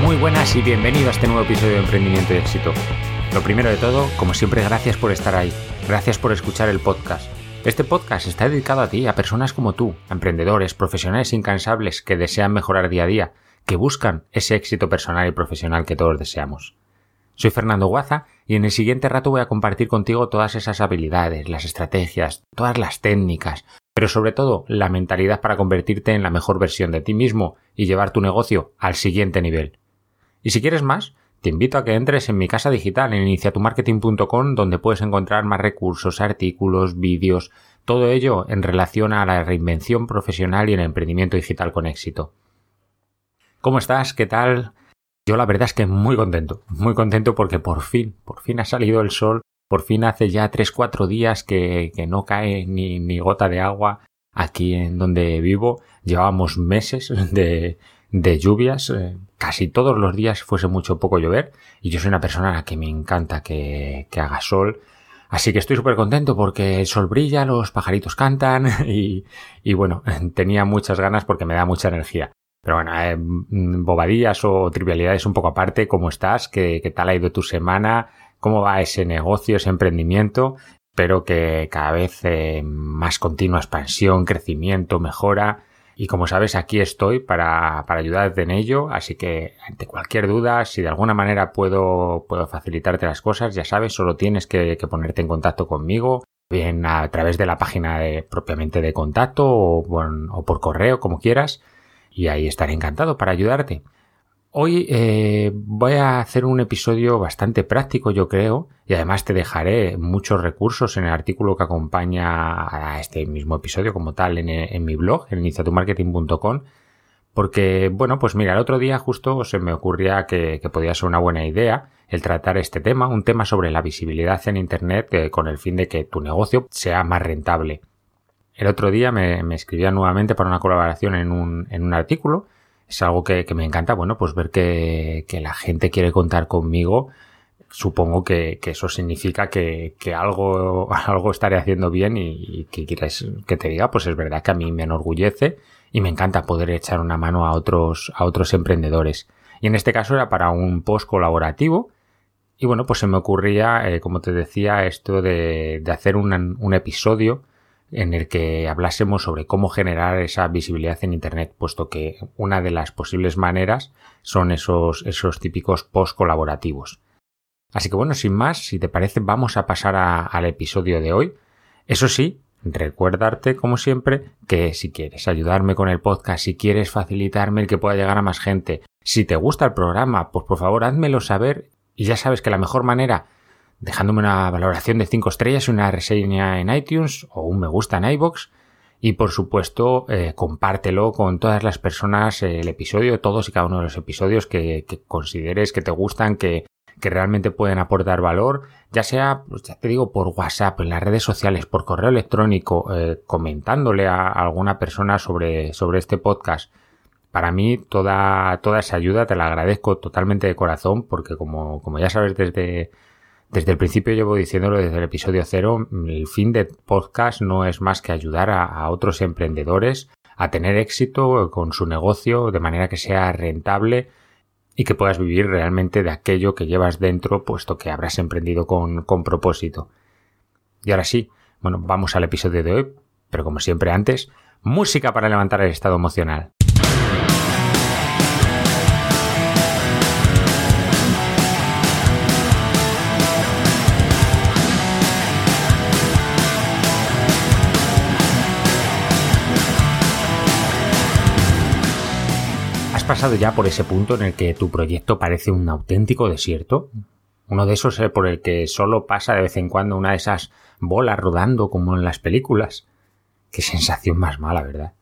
Muy buenas y bienvenido a este nuevo episodio de Emprendimiento y Éxito. Lo primero de todo, como siempre, gracias por estar ahí, gracias por escuchar el podcast. Este podcast está dedicado a ti, a personas como tú, a emprendedores, profesionales incansables que desean mejorar día a día, que buscan ese éxito personal y profesional que todos deseamos. Soy Fernando Guaza y en el siguiente rato voy a compartir contigo todas esas habilidades, las estrategias, todas las técnicas, pero sobre todo la mentalidad para convertirte en la mejor versión de ti mismo y llevar tu negocio al siguiente nivel. Y si quieres más, te invito a que entres en mi casa digital en iniciatumarketing.com donde puedes encontrar más recursos, artículos, vídeos, todo ello en relación a la reinvención profesional y el emprendimiento digital con éxito. ¿Cómo estás? ¿Qué tal? Yo la verdad es que muy contento, muy contento porque por fin, por fin ha salido el sol por fin hace ya 3-4 días que, no cae ni, gota de agua aquí en donde vivo. Llevábamos meses de, lluvias, eh, casi todos los días fuese mucho poco llover y yo soy una persona a la que me encanta que, haga sol. Así que estoy súper contento porque el sol brilla, los pajaritos cantan y, bueno, tenía muchas ganas porque me da mucha energía. Pero bueno, eh, bobadillas o trivialidades un poco aparte, ¿cómo estás? ¿Qué, ¿Qué tal ha ido tu semana? cómo va ese negocio, ese emprendimiento. Espero que cada vez eh, más continua expansión, crecimiento, mejora. Y como sabes, aquí estoy para, ayudarte en ello. Así que ante cualquier duda, si de alguna manera puedo, puedo facilitarte las cosas, ya sabes, solo tienes que, ponerte en contacto conmigo, bien a través de la página propiamente de contacto o, o por correo, como quieras. Y ahí estaré encantado para ayudarte. Hoy eh, voy a hacer un episodio bastante práctico, yo creo, y además te dejaré muchos recursos en el artículo que acompaña a este mismo episodio como tal en, mi blog, en iniciatumarketing.com, porque, bueno, pues mira, el otro día justo se me ocurría que, podía ser una buena idea el tratar este tema, un tema sobre la visibilidad en Internet eh, con el fin de que tu negocio sea más rentable. El otro día me, me escribía nuevamente para una colaboración en un, en un artículo es algo que, me encanta, bueno, pues ver que, la gente quiere contar conmigo. Supongo que, eso significa que, algo, algo estaré haciendo bien y, que quieres que te diga, pues es verdad que a mí me enorgullece y me encanta poder echar una mano a otros, a otros emprendedores. Y en este caso era para un post colaborativo. Y bueno, pues se me ocurría, eh, como te decía, esto de, de hacer un, un episodio en el que hablásemos sobre cómo generar esa visibilidad en Internet, puesto que una de las posibles maneras son esos, esos típicos post colaborativos. Así que bueno, sin más, si te parece, vamos a pasar al episodio de hoy. Eso sí, recuerdarte, como siempre, que si quieres ayudarme con el podcast, si quieres facilitarme el que pueda llegar a más gente, si te gusta el programa, pues por favor házmelo saber y ya sabes que la mejor manera dejándome una valoración de 5 estrellas, una reseña en iTunes o un me gusta en iBox. Y por supuesto, eh, compártelo con todas las personas eh, el episodio, todos y cada uno de los episodios que, consideres que te gustan, que, realmente pueden aportar valor, ya sea, pues ya te digo, por WhatsApp, en las redes sociales, por correo electrónico, eh, comentándole a, alguna persona sobre, sobre este podcast. Para mí, toda, toda esa ayuda te la agradezco totalmente de corazón, porque como, como ya sabes desde, desde el principio llevo diciéndolo desde el episodio cero, el fin de podcast no es más que ayudar a, otros emprendedores a tener éxito con su negocio de manera que sea rentable y que puedas vivir realmente de aquello que llevas dentro, puesto que habrás emprendido con, con propósito. Y ahora sí, bueno, vamos al episodio de hoy, pero como siempre antes, música para levantar el estado emocional. ¿Has pasado ya por ese punto en el que tu proyecto parece un auténtico desierto? Uno de esos eh, por el que solo pasa de vez en cuando una de esas bolas rodando como en las películas. Qué sensación más mala, ¿verdad?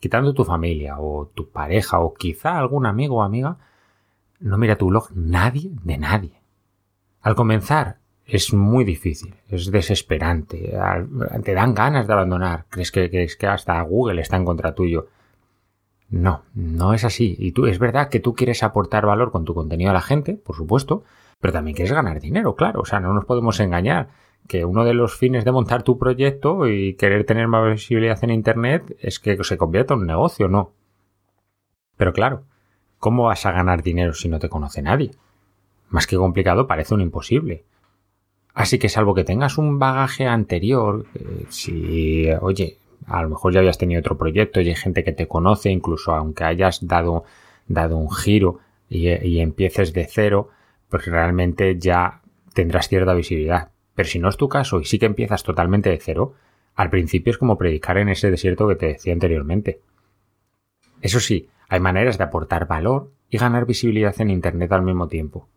Quitando tu familia o tu pareja o quizá algún amigo o amiga, no mira tu blog nadie de nadie. Al comenzar es muy difícil, es desesperante, te dan ganas de abandonar, crees que, crees que hasta Google está en contra tuyo. No, no es así. Y tú, es verdad que tú quieres aportar valor con tu contenido a la gente, por supuesto, pero también quieres ganar dinero, claro. O sea, no nos podemos engañar que uno de los fines de montar tu proyecto y querer tener más visibilidad en Internet es que se convierta en un negocio, no. Pero claro, ¿cómo vas a ganar dinero si no te conoce nadie? Más que complicado, parece un imposible. Así que salvo que tengas un bagaje anterior, eh, si, oye, a lo mejor ya habías tenido otro proyecto y hay gente que te conoce, incluso aunque hayas dado, dado un giro y, empieces de cero, pues realmente ya tendrás cierta visibilidad. Pero si no es tu caso y sí que empiezas totalmente de cero, al principio es como predicar en ese desierto que te decía anteriormente. Eso sí, hay maneras de aportar valor y ganar visibilidad en Internet al mismo tiempo.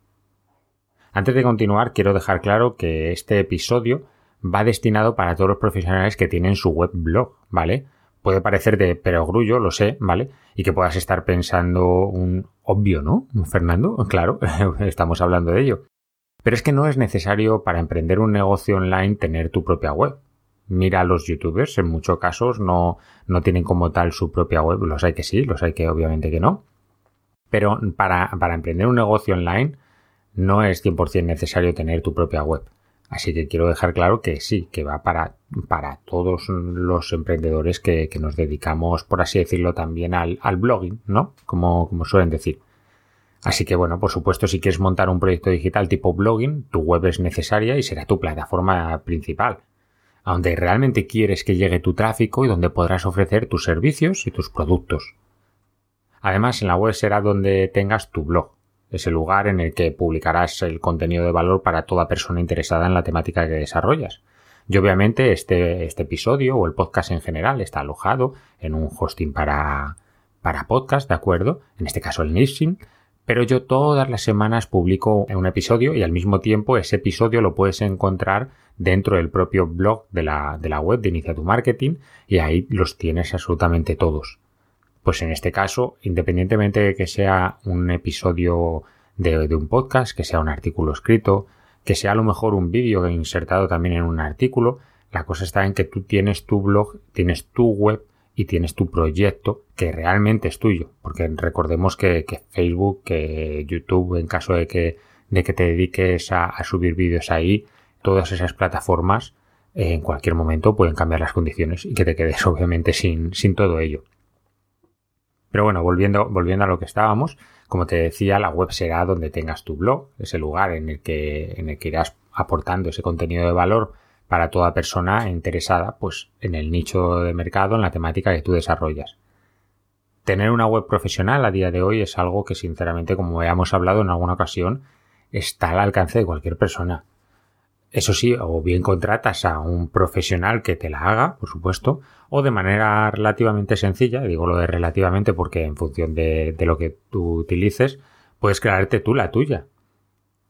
Antes de continuar, quiero dejar claro que este episodio va destinado para todos los profesionales que tienen su web blog, ¿vale? Puede parecer de perogrullo, lo sé, ¿vale? Y que puedas estar pensando un obvio, ¿no? Fernando, claro, estamos hablando de ello. Pero es que no es necesario para emprender un negocio online tener tu propia web. Mira a los youtubers, en muchos casos no, no tienen como tal su propia web. Los hay que sí, los hay que obviamente que no. Pero para, para emprender un negocio online no es 100% necesario tener tu propia web. Así que quiero dejar claro que sí, que va para, para todos los emprendedores que, nos dedicamos, por así decirlo, también al, blogging, ¿no? Como, como suelen decir. Así que bueno, por supuesto, si quieres montar un proyecto digital tipo blogging, tu web es necesaria y será tu plataforma principal, a donde realmente quieres que llegue tu tráfico y donde podrás ofrecer tus servicios y tus productos. Además, en la web será donde tengas tu blog, es el lugar en el que publicarás el contenido de valor para toda persona interesada en la temática que desarrollas. Y obviamente este, este episodio o el podcast en general está alojado en un hosting para, para podcast, ¿de acuerdo? En este caso el Nixing. Pero yo todas las semanas publico un episodio y al mismo tiempo ese episodio lo puedes encontrar dentro del propio blog de la, de la web de Inicia tu Marketing y ahí los tienes absolutamente todos. Pues en este caso, independientemente de que sea un episodio de, un podcast, que sea un artículo escrito, que sea a lo mejor un vídeo insertado también en un artículo, la cosa está en que tú tienes tu blog, tienes tu web y tienes tu proyecto que realmente es tuyo. Porque recordemos que, Facebook, que YouTube, en caso de que, de que te dediques a, subir vídeos ahí, todas esas plataformas en cualquier momento pueden cambiar las condiciones y que te quedes obviamente sin, sin todo ello. Pero bueno, volviendo, volviendo a lo que estábamos, como te decía, la web será donde tengas tu blog, ese lugar en el que, en el que irás aportando ese contenido de valor para toda persona interesada, pues, en el nicho de mercado, en la temática que tú desarrollas. Tener una web profesional a día de hoy es algo que, sinceramente, como hemos hablado en alguna ocasión, está al alcance de cualquier persona. Eso sí, o bien contratas a un profesional que te la haga, por supuesto, o de manera relativamente sencilla, digo lo de relativamente porque en función de, lo que tú utilices, puedes crearte tú la tuya.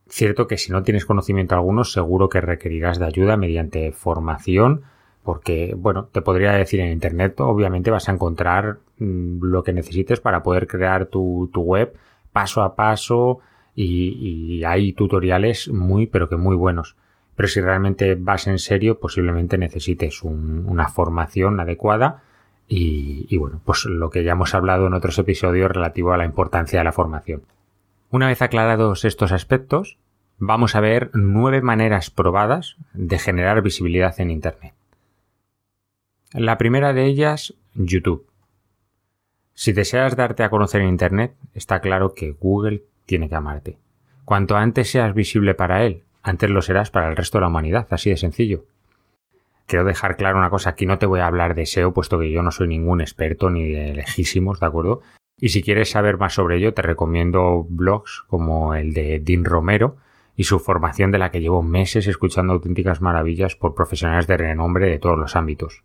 Cierto que si no tienes conocimiento alguno, seguro que requerirás de ayuda mediante formación, porque, bueno, te podría decir en Internet, obviamente vas a encontrar mm, lo que necesites para poder crear tu, web paso a paso y hay tutoriales muy, pero que muy buenos pero si realmente vas en serio, posiblemente necesites una formación adecuada y, bueno, pues lo que ya hemos hablado en otros episodios relativo a la importancia de la formación. Una vez aclarados estos aspectos, vamos a ver nueve maneras probadas de generar visibilidad en Internet. La primera de ellas, YouTube. Si deseas darte a conocer en Internet, está claro que Google tiene que amarte. Cuanto antes seas visible para él antes lo serás para el resto de la humanidad, así de sencillo. Quiero dejar claro una cosa, aquí no te voy a hablar de SEO, puesto que yo no soy ningún experto ni de lejísimos, ¿de acuerdo? Y si quieres saber más sobre ello, te recomiendo blogs como el de Dean Romero y su formación de la que llevo meses escuchando auténticas maravillas por profesionales de renombre de todos los ámbitos.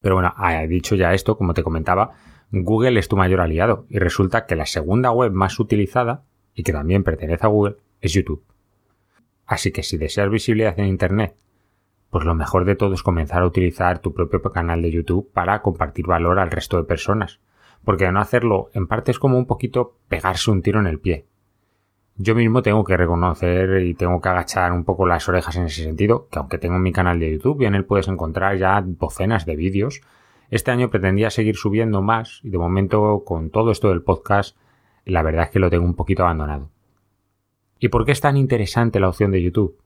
Pero bueno, dicho ya esto, como te comentaba, Google es tu mayor aliado y resulta que la segunda web más utilizada y que también pertenece a Google es YouTube. Así que si deseas visibilidad en Internet, pues lo mejor de todo es comenzar a utilizar tu propio canal de YouTube para compartir valor al resto de personas. Porque no hacerlo, en parte es como un poquito pegarse un tiro en el pie. Yo mismo tengo que reconocer y tengo que agachar un poco las orejas en ese sentido, que aunque tengo mi canal de YouTube y en él puedes encontrar ya docenas de vídeos, este año pretendía seguir subiendo más y de momento con todo esto del podcast la verdad es que lo tengo un poquito abandonado. ¿Y por qué es tan interesante la opción de YouTube?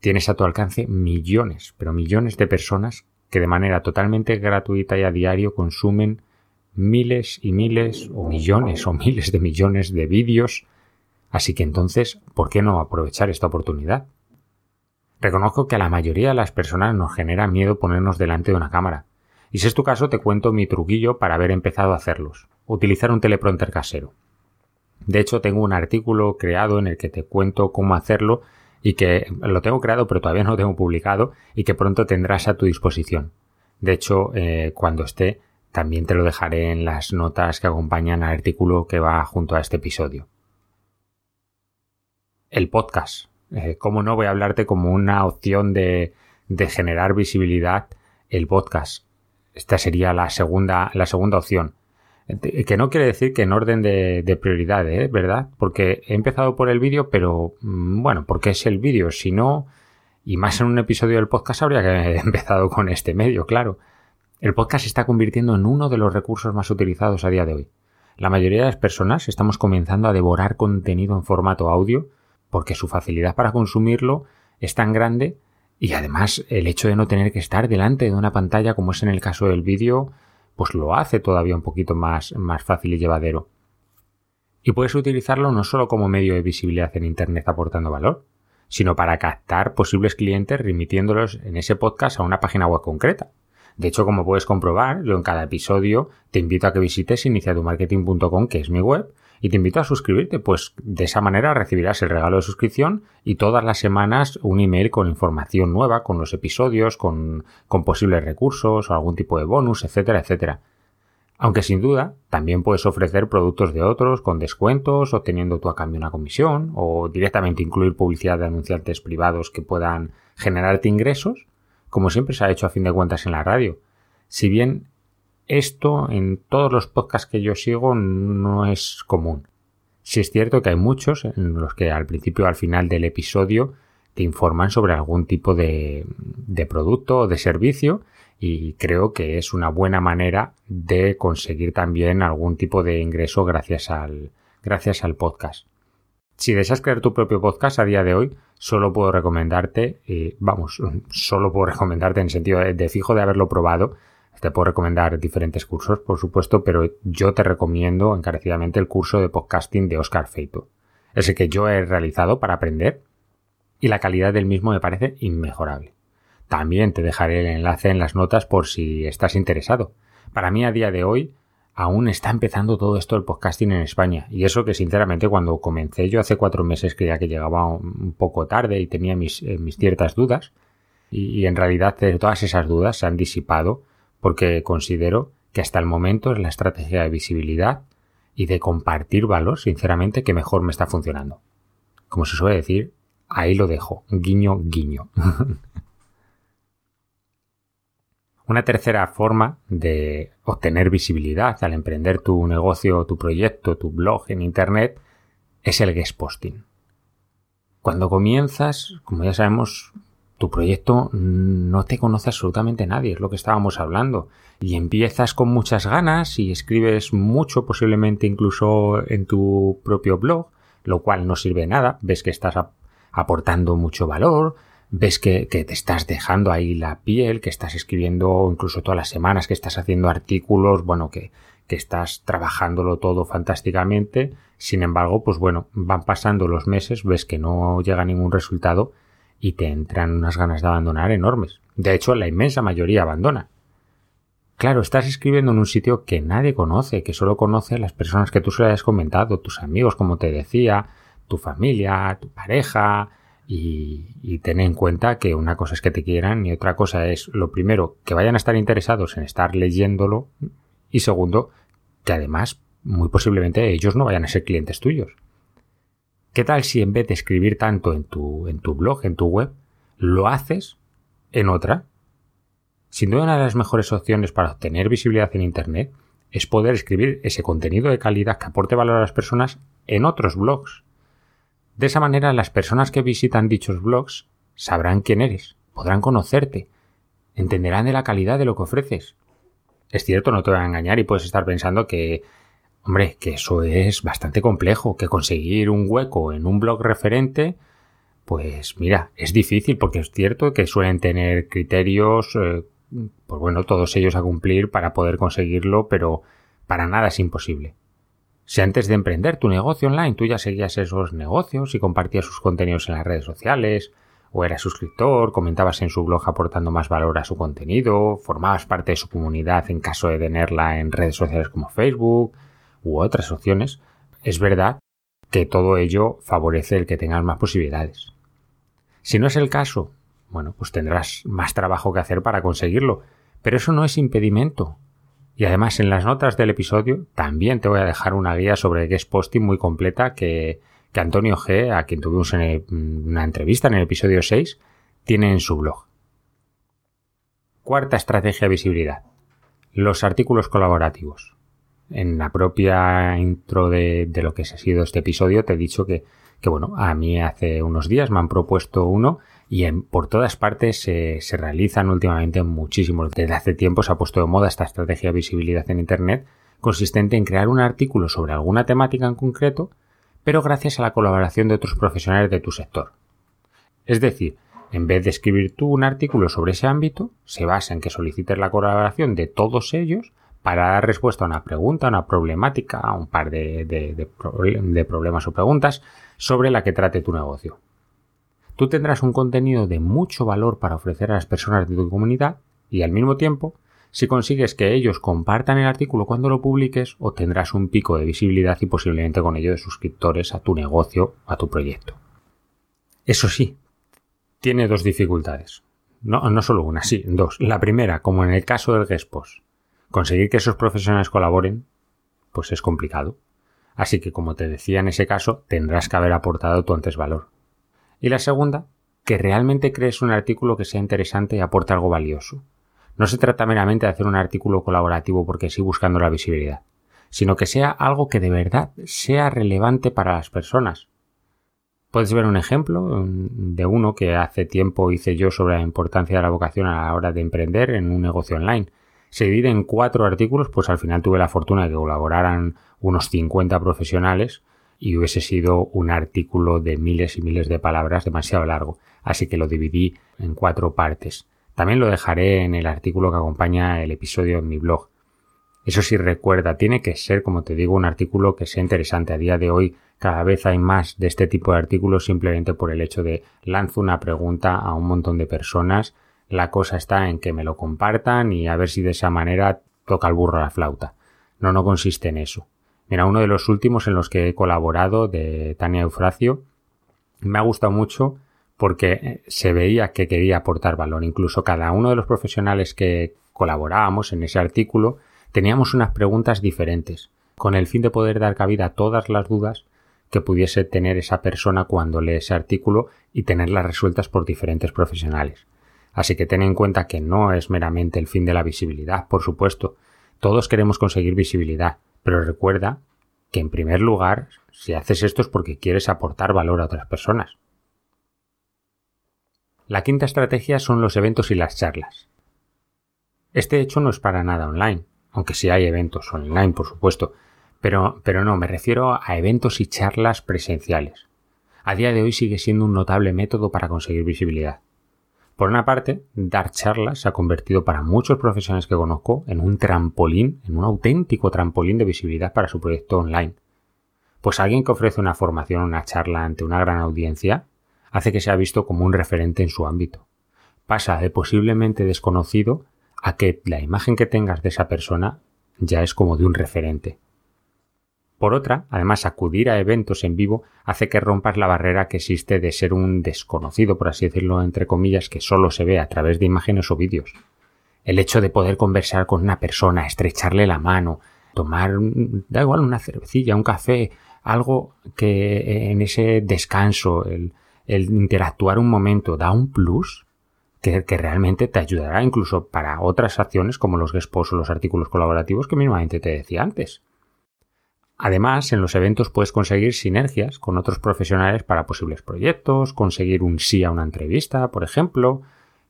Tienes a tu alcance millones, pero millones de personas que de manera totalmente gratuita y a diario consumen miles y miles o millones o miles de millones de vídeos. Así que entonces, ¿por qué no aprovechar esta oportunidad? Reconozco que a la mayoría de las personas nos genera miedo ponernos delante de una cámara. Y si es tu caso, te cuento mi truquillo para haber empezado a hacerlos. Utilizar un teleprompter casero. De hecho, tengo un artículo creado en el que te cuento cómo hacerlo y que lo tengo creado pero todavía no lo tengo publicado y que pronto tendrás a tu disposición. De hecho, eh, cuando esté, también te lo dejaré en las notas que acompañan al artículo que va junto a este episodio. El podcast. Eh, ¿Cómo no voy a hablarte como una opción de, de generar visibilidad el podcast? Esta sería la segunda, la segunda opción. Que no quiere decir que en orden de, de prioridad, ¿eh? ¿verdad? Porque he empezado por el vídeo, pero mm, bueno, porque es el vídeo. Si no, y más en un episodio del podcast habría que haber empezado con este medio, claro. El podcast se está convirtiendo en uno de los recursos más utilizados a día de hoy. La mayoría de las personas estamos comenzando a devorar contenido en formato audio porque su facilidad para consumirlo es tan grande y además el hecho de no tener que estar delante de una pantalla como es en el caso del vídeo pues lo hace todavía un poquito más, más fácil y llevadero. Y puedes utilizarlo no solo como medio de visibilidad en Internet aportando valor, sino para captar posibles clientes remitiéndolos en ese podcast a una página web concreta. De hecho, como puedes comprobar, yo en cada episodio te invito a que visites iniciatumarketing.com, que es mi web, y te invito a suscribirte, pues de esa manera recibirás el regalo de suscripción y todas las semanas un email con información nueva, con los episodios, con, con posibles recursos o algún tipo de bonus, etcétera, etcétera. Aunque sin duda también puedes ofrecer productos de otros con descuentos, obteniendo tú a cambio una comisión o directamente incluir publicidad de anunciantes privados que puedan generarte ingresos, como siempre se ha hecho a fin de cuentas en la radio. Si bien esto en todos los podcasts que yo sigo no es común. Si es cierto que hay muchos en los que al principio o al final del episodio te informan sobre algún tipo de, producto o de servicio y creo que es una buena manera de conseguir también algún tipo de ingreso gracias al, gracias al podcast. Si deseas crear tu propio podcast a día de hoy, solo puedo recomendarte, eh, vamos, solo puedo recomendarte en sentido de, de, fijo de haberlo probado, te puedo recomendar diferentes cursos, por supuesto, pero yo te recomiendo encarecidamente el curso de podcasting de Oscar Feito. Es el que yo he realizado para aprender y la calidad del mismo me parece inmejorable. También te dejaré el enlace en las notas por si estás interesado. Para mí a día de hoy aún está empezando todo esto del podcasting en España. Y eso que sinceramente cuando comencé yo hace cuatro meses creía que llegaba un poco tarde y tenía mis, eh, ciertas dudas. Y, y, en realidad todas esas dudas se han disipado porque considero que hasta el momento es la estrategia de visibilidad y de compartir valor, sinceramente, que mejor me está funcionando. Como se suele decir, ahí lo dejo, guiño, guiño. Una tercera forma de obtener visibilidad al emprender tu negocio, tu proyecto, tu blog en Internet es el guest posting. Cuando comienzas, como ya sabemos, tu proyecto no te conoce absolutamente nadie, es lo que estábamos hablando. Y empiezas con muchas ganas y escribes mucho, posiblemente incluso en tu propio blog, lo cual no sirve nada. Ves que estás aportando mucho valor, ves que, que, te estás dejando ahí la piel, que estás escribiendo incluso todas las semanas, que estás haciendo artículos, bueno, que estás trabajándolo todo fantásticamente. Sin embargo, pues bueno, van pasando los meses, ves que no llega ningún resultado y te entran unas ganas de abandonar enormes. De hecho, la inmensa mayoría abandona. Claro, estás escribiendo en un sitio que nadie conoce, que solo conoce las personas que tú se le has comentado, tus amigos, como te decía, tu familia, tu pareja, Y, y ten en cuenta que una cosa es que te quieran y otra cosa es, lo primero, que vayan a estar interesados en estar leyéndolo y segundo, que además muy posiblemente ellos no vayan a ser clientes tuyos. ¿Qué tal si en vez de escribir tanto en tu, en tu blog, en tu web, lo haces en otra? Sin duda una de las mejores opciones para obtener visibilidad en Internet es poder escribir ese contenido de calidad que aporte valor a las personas en otros blogs. De esa manera las personas que visitan dichos blogs sabrán quién eres, podrán conocerte, entenderán de la calidad de lo que ofreces. Es cierto, no te voy a engañar y puedes estar pensando que, hombre, que eso es bastante complejo, que conseguir un hueco en un blog referente, pues mira, es difícil porque es cierto que suelen tener criterios, eh, pues bueno, todos ellos a cumplir para poder conseguirlo, pero para nada es imposible. Si antes de emprender tu negocio online tú ya seguías esos negocios y compartías sus contenidos en las redes sociales, o eras suscriptor, comentabas en su blog aportando más valor a su contenido, formabas parte de su comunidad en caso de tenerla en redes sociales como Facebook u otras opciones, es verdad que todo ello favorece el que tengas más posibilidades. Si no es el caso, bueno, pues tendrás más trabajo que hacer para conseguirlo, pero eso no es impedimento y además en las notas del episodio también te voy a dejar una guía sobre guest posting muy completa que, que Antonio G, a quien tuvimos en una entrevista en el episodio 6, tiene en su blog. Cuarta estrategia de visibilidad. Los artículos colaborativos. En la propia intro de, lo que ha sido este episodio te he dicho que, que, bueno, a mí hace unos días me han propuesto uno y en, por todas partes se, se realizan últimamente muchísimos. Desde hace tiempo se ha puesto de moda esta estrategia de visibilidad en Internet consistente en crear un artículo sobre alguna temática en concreto, pero gracias a la colaboración de otros profesionales de tu sector. Es decir, en vez de escribir tú un artículo sobre ese ámbito, se basa en que solicites la colaboración de todos ellos para dar respuesta a una pregunta, a una problemática, a un par de, problemas o preguntas sobre la que trate tu negocio. Tú tendrás un contenido de mucho valor para ofrecer a las personas de tu comunidad y al mismo tiempo, si consigues que ellos compartan el artículo cuando lo publiques, obtendrás un pico de visibilidad y posiblemente con ello de suscriptores a tu negocio, a tu proyecto. Eso sí, tiene dos dificultades. No, no solo una, sí, dos. La primera, como en el caso del Gespos, conseguir que esos profesionales colaboren, pues es complicado. Así que, como te decía en ese caso, tendrás que haber aportado tu antes valor. Y la segunda, que realmente crees un artículo que sea interesante y aporte algo valioso. No se trata meramente de hacer un artículo colaborativo porque sí buscando la visibilidad, sino que sea algo que de verdad sea relevante para las personas. Puedes ver un ejemplo de uno que hace tiempo hice yo sobre la importancia de la vocación a la hora de emprender en un negocio online. Se divide en cuatro artículos, pues al final tuve la fortuna de que colaboraran unos 50 profesionales y hubiese sido un artículo de miles y miles de palabras demasiado largo, así que lo dividí en cuatro partes. También lo dejaré en el artículo que acompaña el episodio en mi blog. Eso sí recuerda, tiene que ser, como te digo, un artículo que sea interesante. A día de hoy cada vez hay más de este tipo de artículos simplemente por el hecho de lanzo una pregunta a un montón de personas. La cosa está en que me lo compartan y a ver si de esa manera toca el burro a la flauta. No, no consiste en eso. Mira, uno de los últimos en los que he colaborado, de Tania Eufracio, me ha gustado mucho porque eh, se veía que quería aportar valor. Incluso cada uno de los profesionales que colaborábamos en ese artículo teníamos unas preguntas diferentes, con el fin de poder dar cabida a todas las dudas que pudiese tener esa persona cuando lee ese artículo y tenerlas resueltas por diferentes profesionales. Así que ten en cuenta que no es meramente el fin de la visibilidad, por supuesto. Todos queremos conseguir visibilidad, pero recuerda que en primer lugar, si haces esto es porque quieres aportar valor a otras personas. La quinta estrategia son los eventos y las charlas. Este hecho no es para nada online, aunque sí hay eventos online, por supuesto, pero, pero no, me refiero a eventos y charlas presenciales. A día de hoy sigue siendo un notable método para conseguir visibilidad. Por una parte, dar charlas se ha convertido para muchos profesionales que conozco en un trampolín, en un auténtico trampolín de visibilidad para su proyecto online. Pues alguien que ofrece una formación o una charla ante una gran audiencia hace que sea visto como un referente en su ámbito. Pasa de posiblemente desconocido a que la imagen que tengas de esa persona ya es como de un referente. Por otra, además, acudir a eventos en vivo hace que rompas la barrera que existe de ser un desconocido, por así decirlo, entre comillas, que solo se ve a través de imágenes o vídeos. El hecho de poder conversar con una persona, estrecharle la mano, tomar, da igual, una cervecilla, un café, algo que en ese descanso, el, interactuar un momento, da un plus que, realmente te ayudará incluso para otras acciones como los guest o los artículos colaborativos que mismamente te decía antes. Además, en los eventos puedes conseguir sinergias con otros profesionales para posibles proyectos, conseguir un sí a una entrevista, por ejemplo,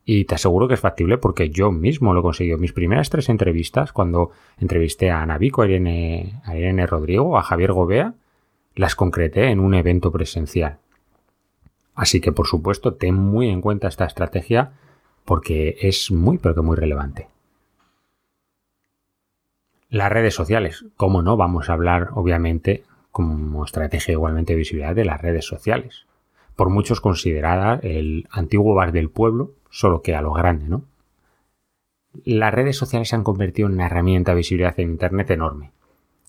y te aseguro que es factible porque yo mismo lo he conseguido. Mis primeras tres entrevistas, cuando entrevisté a Ana Vico, a Irene, a Irene Rodrigo, a Javier Gobea, las concreté en un evento presencial. Así que, por supuesto, ten muy en cuenta esta estrategia porque es muy, pero que muy relevante. Las redes sociales. ¿Cómo no? Vamos a hablar, obviamente, como estrategia igualmente de visibilidad de las redes sociales. Por muchos considerada el antiguo bar del pueblo, solo que a lo grande, ¿no? Las redes sociales se han convertido en una herramienta de visibilidad en Internet enorme.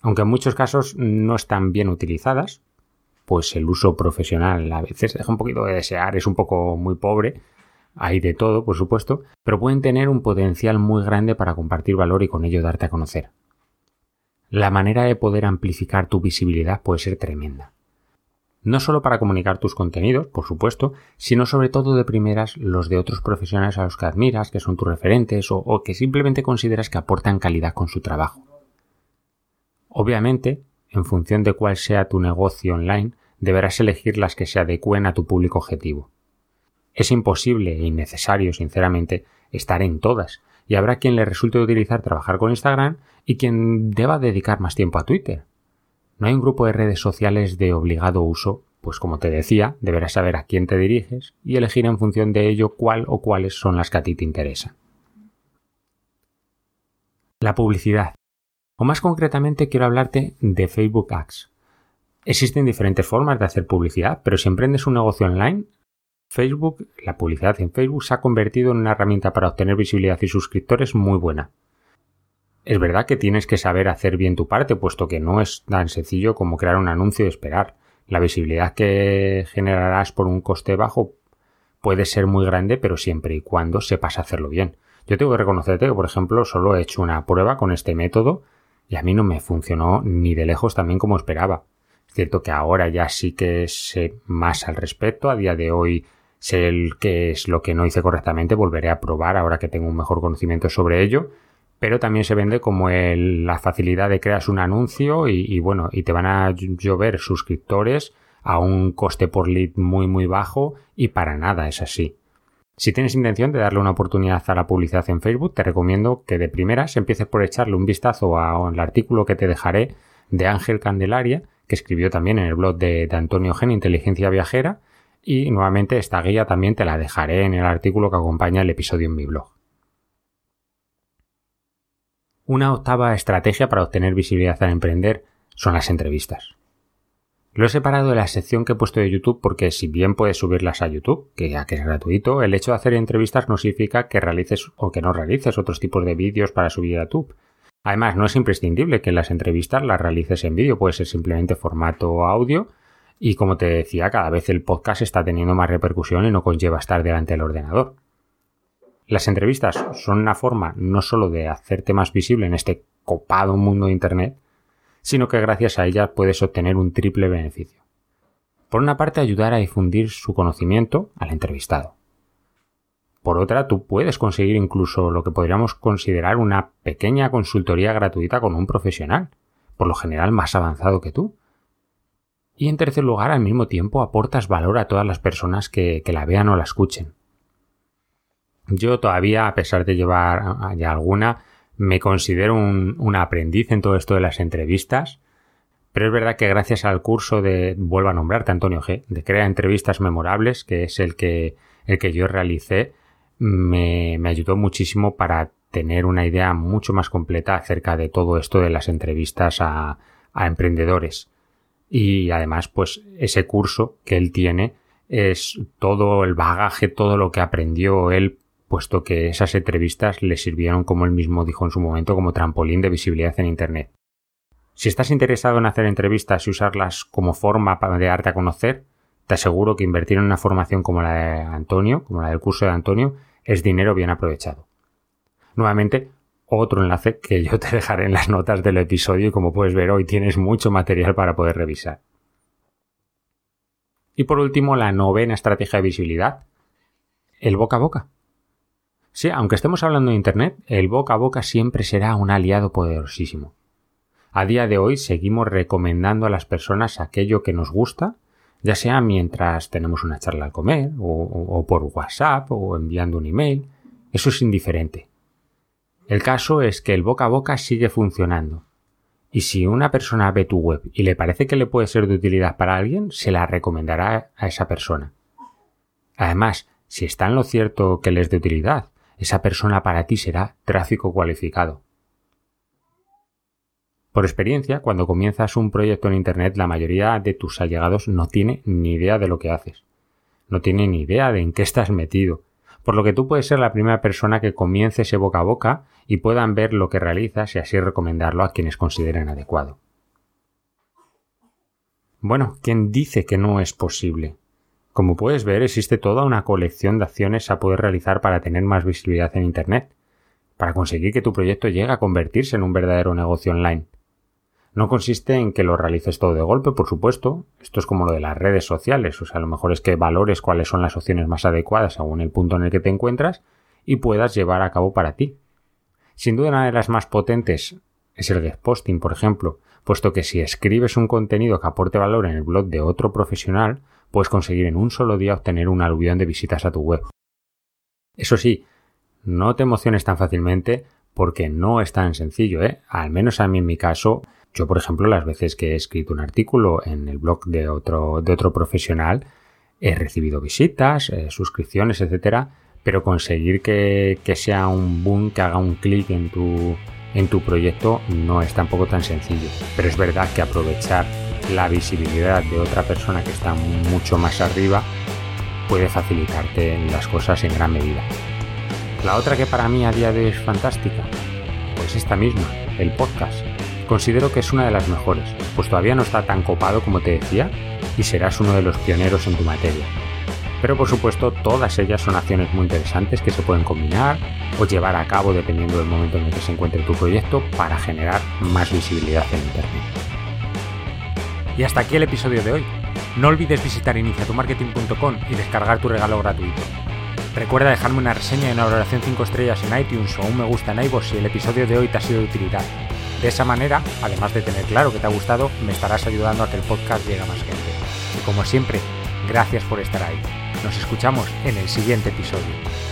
Aunque en muchos casos no están bien utilizadas, pues el uso profesional a veces deja un poquito de desear, es un poco muy pobre, hay de todo, por supuesto, pero pueden tener un potencial muy grande para compartir valor y con ello darte a conocer la manera de poder amplificar tu visibilidad puede ser tremenda. No solo para comunicar tus contenidos, por supuesto, sino sobre todo de primeras los de otros profesionales a los que admiras, que son tus referentes o, que simplemente consideras que aportan calidad con su trabajo. Obviamente, en función de cuál sea tu negocio online, deberás elegir las que se adecúen a tu público objetivo. Es imposible e innecesario, sinceramente, estar en todas, y habrá quien le resulte utilizar trabajar con Instagram y quien deba dedicar más tiempo a Twitter. No hay un grupo de redes sociales de obligado uso, pues como te decía, deberás saber a quién te diriges y elegir en función de ello cuál o cuáles son las que a ti te interesan. La publicidad. O más concretamente quiero hablarte de Facebook Ads. Existen diferentes formas de hacer publicidad, pero si emprendes un negocio online, Facebook, la publicidad en Facebook se ha convertido en una herramienta para obtener visibilidad y suscriptores muy buena. Es verdad que tienes que saber hacer bien tu parte, puesto que no es tan sencillo como crear un anuncio y esperar. La visibilidad que generarás por un coste bajo puede ser muy grande, pero siempre y cuando sepas hacerlo bien. Yo tengo que reconocerte que, por ejemplo, solo he hecho una prueba con este método y a mí no me funcionó ni de lejos también como esperaba. Es cierto que ahora ya sí que sé más al respecto. A día de hoy sé el qué es lo que no hice correctamente, volveré a probar ahora que tengo un mejor conocimiento sobre ello, pero también se vende como la facilidad de crear un anuncio y, bueno, y te van a llover suscriptores a un coste por lead muy muy bajo y para nada es así. Si tienes intención de darle una oportunidad a la publicidad en Facebook, te recomiendo que de primeras empieces por echarle un vistazo al artículo que te dejaré de Ángel Candelaria, que escribió también en el blog de, de Antonio Gen Inteligencia Viajera, y nuevamente esta guía también te la dejaré en el artículo que acompaña el episodio en mi blog. Una octava estrategia para obtener visibilidad al emprender son las entrevistas. Lo he separado de la sección que he puesto de YouTube porque si bien puedes subirlas a YouTube, que ya que es gratuito, el hecho de hacer entrevistas no significa que realices o que no realices otros tipos de vídeos para subir a YouTube. Además, no es imprescindible que las entrevistas las realices en vídeo, puede ser simplemente formato audio y como te decía, cada vez el podcast está teniendo más repercusión y no conlleva estar delante del ordenador. Las entrevistas son una forma no solo de hacerte más visible en este copado mundo de Internet, sino que gracias a ellas puedes obtener un triple beneficio. Por una parte, ayudar a difundir su conocimiento al entrevistado. Por otra, tú puedes conseguir incluso lo que podríamos considerar una pequeña consultoría gratuita con un profesional, por lo general más avanzado que tú, y en tercer lugar, al mismo tiempo, aportas valor a todas las personas que, la vean o la escuchen. Yo todavía, a pesar de llevar ya alguna, me considero un, aprendiz en todo esto de las entrevistas, pero es verdad que gracias al curso de, vuelvo a nombrarte Antonio G, de Crea Entrevistas Memorables, que es el que, el que yo realicé, me, ayudó muchísimo para tener una idea mucho más completa acerca de todo esto de las entrevistas a emprendedores y además pues ese curso que él tiene es todo el bagaje, todo lo que aprendió él, puesto que esas entrevistas le sirvieron, como él mismo dijo en su momento, como trampolín de visibilidad en Internet. Si estás interesado en hacer entrevistas y usarlas como forma de darte a conocer, te aseguro que invertir en una formación como la de Antonio, como la del curso de Antonio, es dinero bien aprovechado. Nuevamente, otro enlace que yo te dejaré en las notas del episodio y como puedes ver hoy tienes mucho material para poder revisar. Y por último, la novena estrategia de visibilidad, el boca a boca. Sí, aunque estemos hablando de Internet, el boca a boca siempre será un aliado poderosísimo. A día de hoy seguimos recomendando a las personas aquello que nos gusta, ya sea mientras tenemos una charla al comer, o, por WhatsApp, o enviando un email. Eso es indiferente. El caso es que el boca a boca sigue funcionando. Y si una persona ve tu web y le parece que le puede ser de utilidad para alguien, se la recomendará a esa persona. Además, si está en lo cierto que le es de utilidad, esa persona para ti será tráfico cualificado. Por experiencia, cuando comienzas un proyecto en Internet, la mayoría de tus allegados no tiene ni idea de lo que haces. No tiene ni idea de en qué estás metido. Por lo que tú puedes ser la primera persona que comience ese boca a boca y puedan ver lo que realizas y así recomendarlo a quienes consideren adecuado. Bueno, ¿quién dice que no es posible? Como puedes ver, existe toda una colección de acciones a poder realizar para tener más visibilidad en Internet, para conseguir que tu proyecto llegue a convertirse en un verdadero negocio online. No consiste en que lo realices todo de golpe, por supuesto. Esto es como lo de las redes sociales. O sea, lo mejor es que valores cuáles son las opciones más adecuadas según el punto en el que te encuentras y puedas llevar a cabo para ti. Sin duda una de las más potentes es el guest posting, por ejemplo, puesto que si escribes un contenido que aporte valor en el blog de otro profesional, puedes conseguir en un solo día obtener un aluvión de visitas a tu web. Eso sí, no te emociones tan fácilmente porque no es tan sencillo, ¿eh? Al menos a mí en mi caso, yo por ejemplo las veces que he escrito un artículo en el blog de otro, de otro profesional, he recibido visitas, eh, suscripciones, etcétera, pero conseguir que, que, sea un boom, que haga un clic en tu, en tu proyecto no es tampoco tan sencillo. Pero es verdad que aprovechar la visibilidad de otra persona que está mucho más arriba puede facilitarte las cosas en gran medida. La otra que para mí a día de hoy es fantástica, pues esta misma, el podcast. Considero que es una de las mejores, pues todavía no está tan copado como te decía y serás uno de los pioneros en tu materia. Pero por supuesto todas ellas son acciones muy interesantes que se pueden combinar o llevar a cabo dependiendo del momento en el que se encuentre tu proyecto para generar más visibilidad en Internet. Y hasta aquí el episodio de hoy. No olvides visitar iniciatumarketing.com y descargar tu regalo gratuito. Recuerda dejarme una reseña y una valoración 5 estrellas en iTunes o un me gusta en iVoox si el episodio de hoy te ha sido de utilidad. De esa manera, además de tener claro que te ha gustado, me estarás ayudando a que el podcast llegue a más gente. Y como siempre, gracias por estar ahí. Nos escuchamos en el siguiente episodio.